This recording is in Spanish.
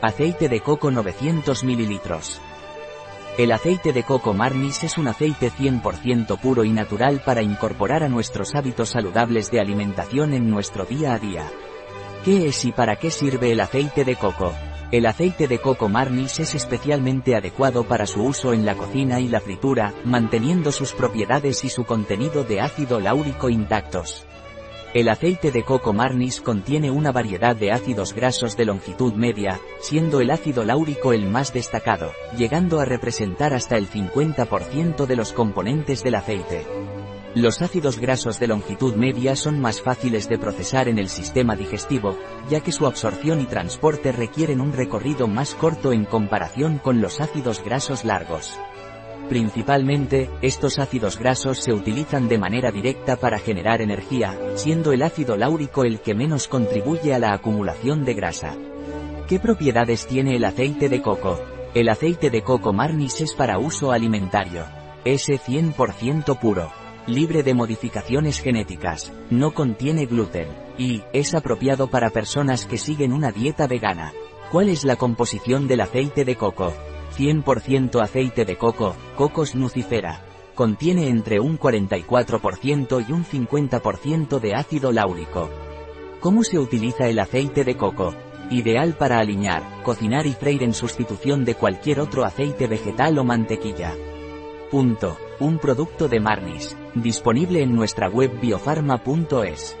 Aceite de coco 900 ml. El aceite de coco Marnis es un aceite 100% puro y natural para incorporar a nuestros hábitos saludables de alimentación en nuestro día a día. ¿Qué es y para qué sirve el aceite de coco? El aceite de coco Marnis es especialmente adecuado para su uso en la cocina y la fritura, manteniendo sus propiedades y su contenido de ácido láurico intactos. El aceite de coco marnis contiene una variedad de ácidos grasos de longitud media, siendo el ácido láurico el más destacado, llegando a representar hasta el 50% de los componentes del aceite. Los ácidos grasos de longitud media son más fáciles de procesar en el sistema digestivo, ya que su absorción y transporte requieren un recorrido más corto en comparación con los ácidos grasos largos. Principalmente, estos ácidos grasos se utilizan de manera directa para generar energía, siendo el ácido láurico el que menos contribuye a la acumulación de grasa. ¿Qué propiedades tiene el aceite de coco? El aceite de coco marnis es para uso alimentario. Es 100% puro. Libre de modificaciones genéticas. No contiene gluten. Y, es apropiado para personas que siguen una dieta vegana. ¿Cuál es la composición del aceite de coco? 100% aceite de coco, Cocos nucifera. Contiene entre un 44% y un 50% de ácido láurico. ¿Cómo se utiliza el aceite de coco? Ideal para aliñar, cocinar y freír en sustitución de cualquier otro aceite vegetal o mantequilla. Punto. Un producto de Marnis. Disponible en nuestra web biofarma.es.